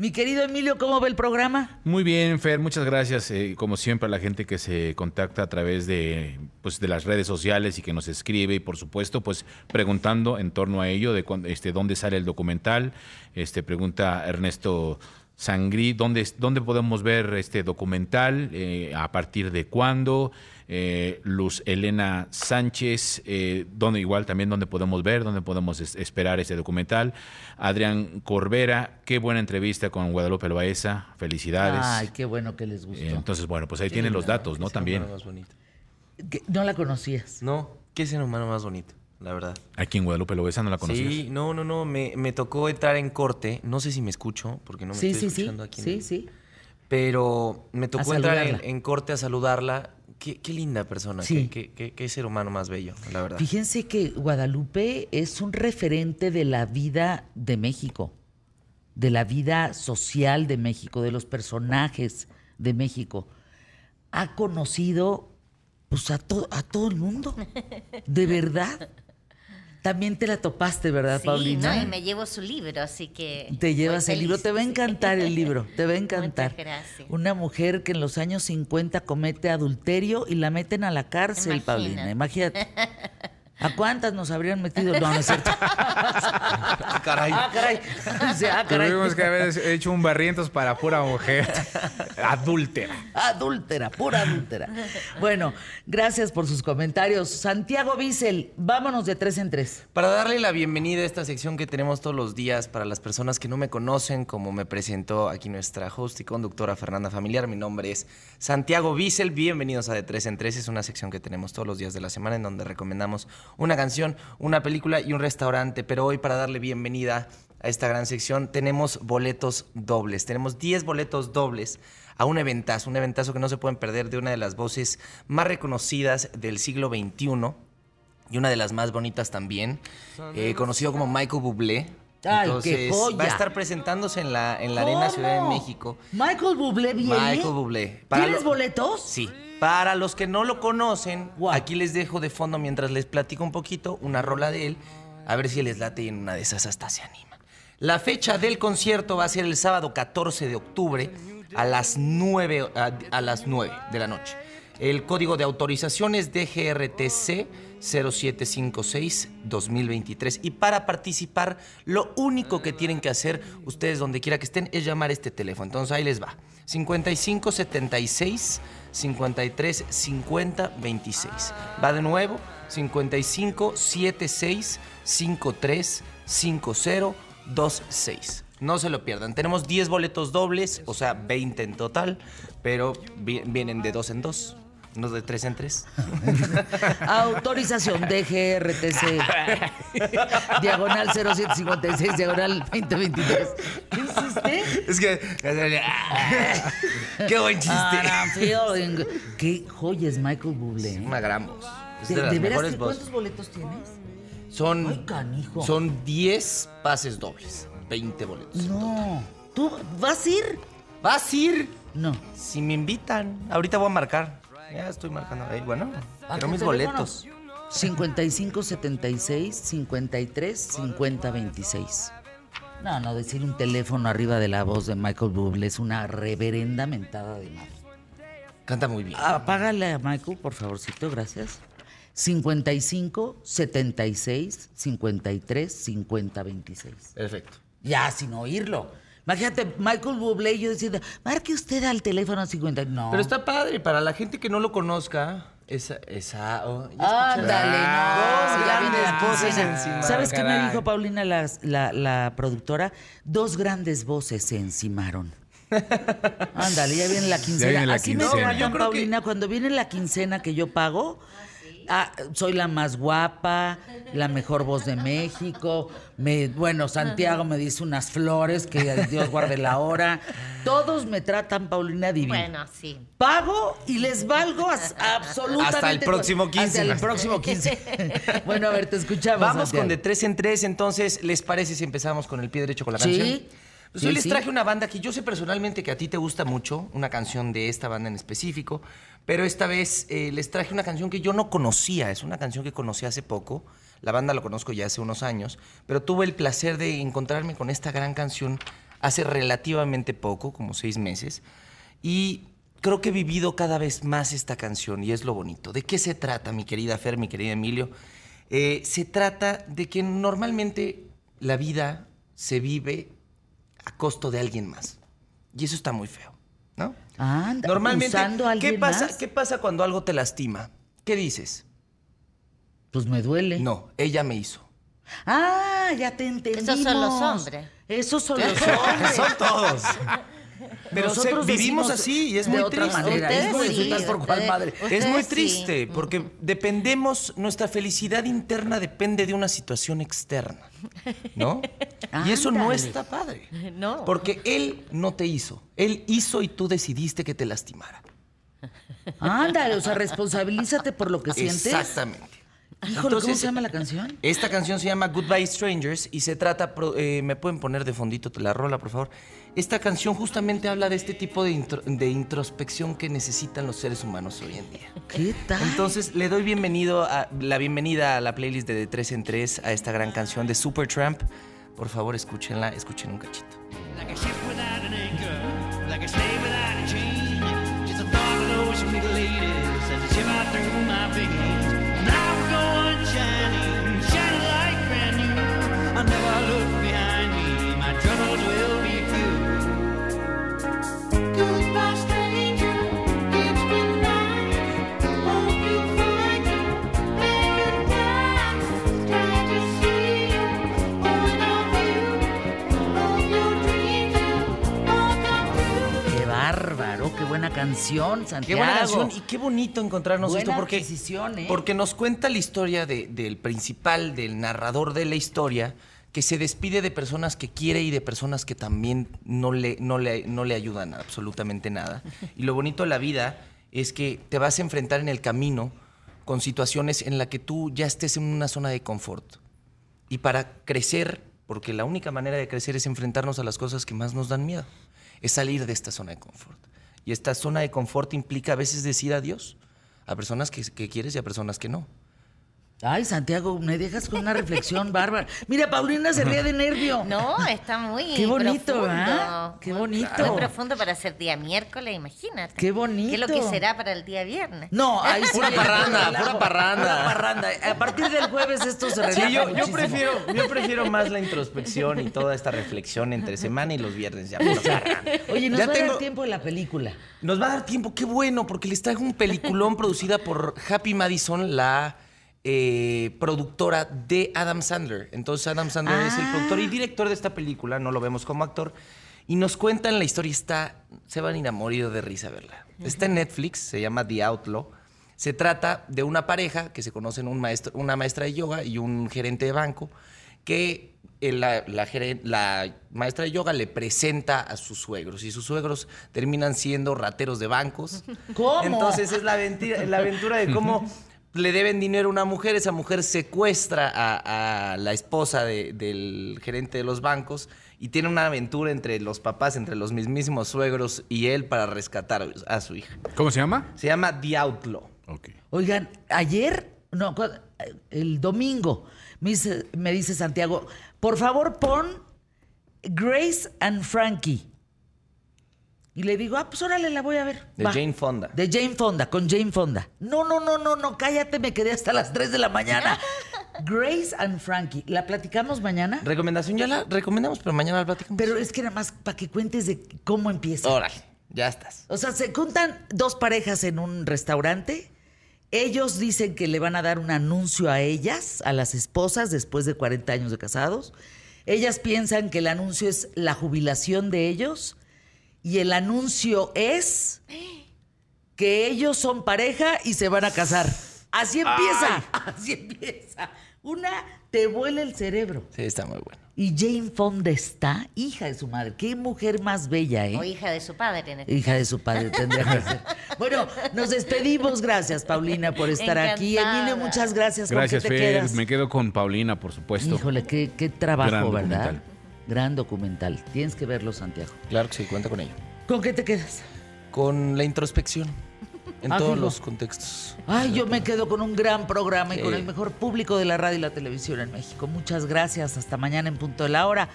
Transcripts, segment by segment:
Mi querido Emilio, ¿cómo ve el programa? Muy bien, Fer, muchas gracias. eh, como siempre, a la gente que se contacta a través de, pues, de las redes sociales y que nos escribe y, por supuesto, pues preguntando en torno a ello, de cuán- este, dónde sale el documental. Este, pregunta Ernesto Sangrí, ¿dónde, dónde podemos ver este documental? Eh, ¿A partir de cuándo? Eh, Luz Elena Sánchez, eh, donde igual también dónde podemos ver, dónde podemos es- esperar este documental. Adrián Corbera, qué buena entrevista con Guadalupe Loaesa, felicidades. Ay, qué bueno que les gustó. Eh, Entonces, bueno, pues ahí tienen los datos, ¿no? También. humano más bonito. No la conocías. No, qué ser humano más bonito, la verdad. Aquí en Guadalupe Loaesa no la conocías. Sí, no, no, no, me, me tocó entrar en corte. No sé si me escucho, porque no me Sí, estoy sí, sí. escuchando aquí. en Sí, el- sí. Pero me tocó entrar en, corte a saludarla. Qué, qué linda persona, Sí. qué, qué- qué- qué ser humano más bello, la verdad. Fíjense que Guadalupe es un referente de la vida de México, de la vida social de México, de los personajes de México. Ha conocido pues, a, to- a todo el mundo, de verdad. También te la topaste, ¿verdad, Sí, Paulina? ¿no? y me llevo su libro, así que... Te llevas el libro, te va a sí. encantar el libro, te va a encantar. Muchas gracias. Una mujer que en los años 50 comete adulterio y la meten a la cárcel. Paulina, imagínate. ¿A cuántas nos habrían metido? No, no es cierto. Caray. Ah, caray. Sí, ah, caray. Tuvimos que haber hecho un barrientos para pura mujer adúltera. Adúltera, pura adúltera. Bueno, gracias por sus comentarios. Santiago Bissell, vámonos de tres en tres. Para darle la bienvenida a esta sección que tenemos todos los días para las personas que no me conocen, como me presentó aquí nuestra host y conductora Fernanda Familiar, mi nombre es Santiago Bissell. Bienvenidos a De 3 en 3. Es una sección que tenemos todos los días de la semana en donde recomendamos una canción, una película y un restaurante. Pero hoy, para darle bienvenida a esta gran sección, tenemos boletos dobles. Tenemos 10 boletos dobles a un eventazo, un eventazo que no se pueden perder de una de las voces más reconocidas del siglo XXI y una de las más bonitas también, eh, conocido como Michael Bublé. ¡Ay, qué joya! va a estar presentándose en la, en la Arena Ciudad de. México. Michael Bublé viene. Michael Bublé. ¿Tienes lo- boletos? Sí. Para los que no lo conocen, Guau. aquí les dejo de fondo mientras les platico un poquito una rola de él, a ver si les late y en una de esas hasta se animan. La fecha del concierto va a ser el sábado 14 de octubre a las 9, a, a las 9 de la noche. El código de autorización es DGRTC 0756-2023. Y para participar, lo único que tienen que hacer ustedes donde quiera que estén es llamar este teléfono. Entonces ahí les va. 5576 53 50 26. Va de nuevo. 55 76 53 50 26. No se lo pierdan. Tenemos 10 boletos dobles, o sea, 20 en total, pero vi- vienen de dos en dos, no de tres en tres. Autorización DGRTC. diagonal 0756, diagonal 2023. ¿Qué hiciste? Es que. ¡Qué buen chiste! Ah, Qué joya es Michael Bublé. Una gran voz. Es ¿De, de las de veras mejores voces. cuántos boletos tienes? Son, Ay, canijo. son 10 pases dobles. 20 boletos. No. ¿Tú vas a ir? ¿Vas a ir? No. Si me invitan. Ahorita voy a marcar. Ya estoy marcando. Ahí, bueno, ¿A quiero mis boletos. 55 76 53 50 26. No, no, decir un teléfono arriba de la voz de Michael Bublé es una reverenda mentada de madre. Canta muy bien. Apágale a Michael, por favorcito, gracias. 55 76 53 50 26. Perfecto. Ya, sin oírlo. Imagínate, Michael Bublé y yo diciendo, marque usted al teléfono 50. No. Pero está padre, para la gente que no lo conozca, esa... esa oh. Ándale, no. Dos ya grandes voces encima, ¿Sabes qué me dijo Paulina, la, la- la productora? Dos grandes voces se encimaron. Ándale, ya viene la quincena. viene la Así me tratan, Yo creo que- Paulina, cuando viene la quincena que yo pago, ah, soy la más guapa, la mejor voz de México. Me, bueno, Santiago me dice unas flores, que Dios guarde la hora. Todos me tratan, Paulina, divino. Bueno, sí. Pago y les valgo as- absolutamente. Hasta el próximo 15. Hasta el próximo 15. bueno, a ver, te escuchamos. Vamos Santiago. con de tres en tres, entonces, ¿les parece si empezamos con el pie derecho con la Sí. canción? Pues Sí, hoy les sí. traje una banda que yo sé personalmente que a ti te gusta mucho, una canción de esta banda en específico, pero esta vez eh, les traje una canción que yo no conocía, es una canción que conocí hace poco, la banda la conozco ya hace unos años, pero tuve el placer de encontrarme con esta gran canción hace relativamente poco, como seis meses, y creo que he vivido cada vez más esta canción y es lo bonito. ¿De qué se trata, mi querida Fer, mi querido Emilio? Eh, se trata de que normalmente la vida se vive a costo de alguien más. Y eso está muy feo, ¿no? Anda, Normalmente, usando a alguien ¿qué pasa, más. ¿qué pasa cuando algo te lastima? ¿Qué dices? Pues me duele. No, ella me hizo. Ah, ya te entendimos. Esos son los hombres. Esos son los hombres. Son todos. Pero se- vivimos así y es muy triste. manera. Es como sí, insultar por cuál ustedes- madre. Es muy sí. triste porque dependemos, nuestra felicidad interna depende de una situación externa, ¿no? Y eso no está padre. No. Porque él no te hizo. Él hizo y tú decidiste que te lastimara. Ándale, o sea, responsabilízate por lo que sientes. Exactamente. Híjole, ¿cómo Entonces, se llama la canción? Esta canción se llama Goodbye Strangers y se trata, eh, me pueden poner de fondito la rola, por favor. Esta canción justamente habla de este tipo de, intro- de introspección que necesitan los seres humanos hoy en día. ¿Qué tal? Entonces le doy bienvenido a, la bienvenida a la playlist de De 3 en 3 a esta gran canción de Supertramp. Por favor, escúchenla, escuchen un cachito. Like a qué canción, Qué Santiago. buena canción y qué bonito encontrarnos Buena esto porque, ¿eh? porque nos cuenta la historia de- del principal, del narrador de la historia, que se despide de personas que quiere y de personas que también no le, no le, no le ayudan absolutamente nada. Y lo bonito de la vida es que te vas a enfrentar en el camino con situaciones en las que tú ya estés en una zona de confort. Y para crecer, porque la única manera de crecer es enfrentarnos a las cosas que más nos dan miedo, es salir de esta zona de confort. Y esta zona de confort implica a veces decir adiós a personas que, quieres y a personas que no. Ay, Santiago, me dejas con una reflexión bárbara. Mira, Paulina se ríe de nervio. No, está muy Qué bonito, profundo. ¿verdad? Qué Muy- bonito. Muy profundo para ser día miércoles, imagínate. Qué bonito. ¿Qué es lo que será para el día viernes? No, ahí sí Pura parranda, pura parranda. Pura parranda. A partir del jueves esto se relaja Sí, yo, yo prefiero, yo prefiero más la introspección y toda esta reflexión entre semana y los viernes. Ya. Oye, nos Ya va a tengo- dar tiempo de la película. Nos va a dar tiempo, qué bueno, porque les traigo un peliculón producida por Happy Madison, la eh, productora de Adam Sandler. Entonces Adam Sandler es el Ah. productor y director de esta película, no lo vemos como actor. Y nos cuentan la historia, está, se van a ir a morir de risa verla. Está en Netflix, se llama The Outlaw. Se trata de una pareja que se conocen un maestro, una maestra de yoga y un gerente de banco que eh, la, la geren- la maestra de yoga le presenta a sus suegros y sus suegros terminan siendo rateros de bancos. ¿Cómo? Entonces es la aventura, la aventura de cómo le deben dinero a una mujer, esa mujer secuestra a, a la esposa de- del gerente de los bancos y tiene una aventura entre los papás, entre los mismísimos suegros y él para rescatar a su hija. ¿Cómo se llama? Se llama The Outlaw. Oigan, ayer, no, el domingo, me dice, me dice Santiago, por favor pon Grace and Frankie. Y le digo, ah, pues órale, la voy a ver. De Jane Fonda. De Jane Fonda, con Jane Fonda. No, no, no, no, no, cállate, me quedé hasta las 3 de la mañana. Grace and Frankie. ¿La platicamos mañana? Recomendación, ya la recomendamos, pero mañana la platicamos. Pero es que nada más para que cuentes de cómo empieza. Órale, ya estás. O sea, se juntan dos parejas en un restaurante. Ellos dicen que le van a dar un anuncio a ellas, a las esposas, después de 40 años de casados. Ellas piensan que el anuncio es la jubilación de ellos. Y el anuncio es que ellos son pareja y se van a casar. Así empieza. Así empieza. Una te vuela el cerebro. Sí, está muy bueno. Y Jane Fonda está, hija de su madre. Qué mujer más bella, ¿eh? O hija de su padre en este Hija de su padre tendría que ser. Bueno, nos despedimos. Gracias, Paulina, por estar aquí. Emilio, muchas gracias. ¿Con Gracias, qué te Fer. quedas? Me quedo con Paulina, por supuesto. Híjole, qué, qué trabajo, Gran ¿verdad? documental. Gran documental. Tienes que verlo, Santiago. Claro que sí, cuenta con ello. ¿Con qué te quedas? Con la introspección en Ah, todos fijo. los contextos. Ay, yo me quedo con un gran programa y con el mejor público de la radio y la televisión en México. Muchas gracias. Hasta mañana en punto de la hora.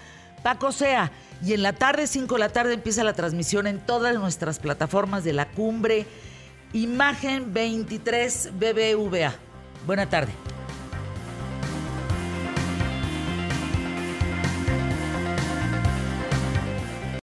Paco Sea. Y en la tarde, 5 de la tarde, empieza la transmisión en todas nuestras plataformas de la cumbre. Imagen 23 BBVA. Buena tarde.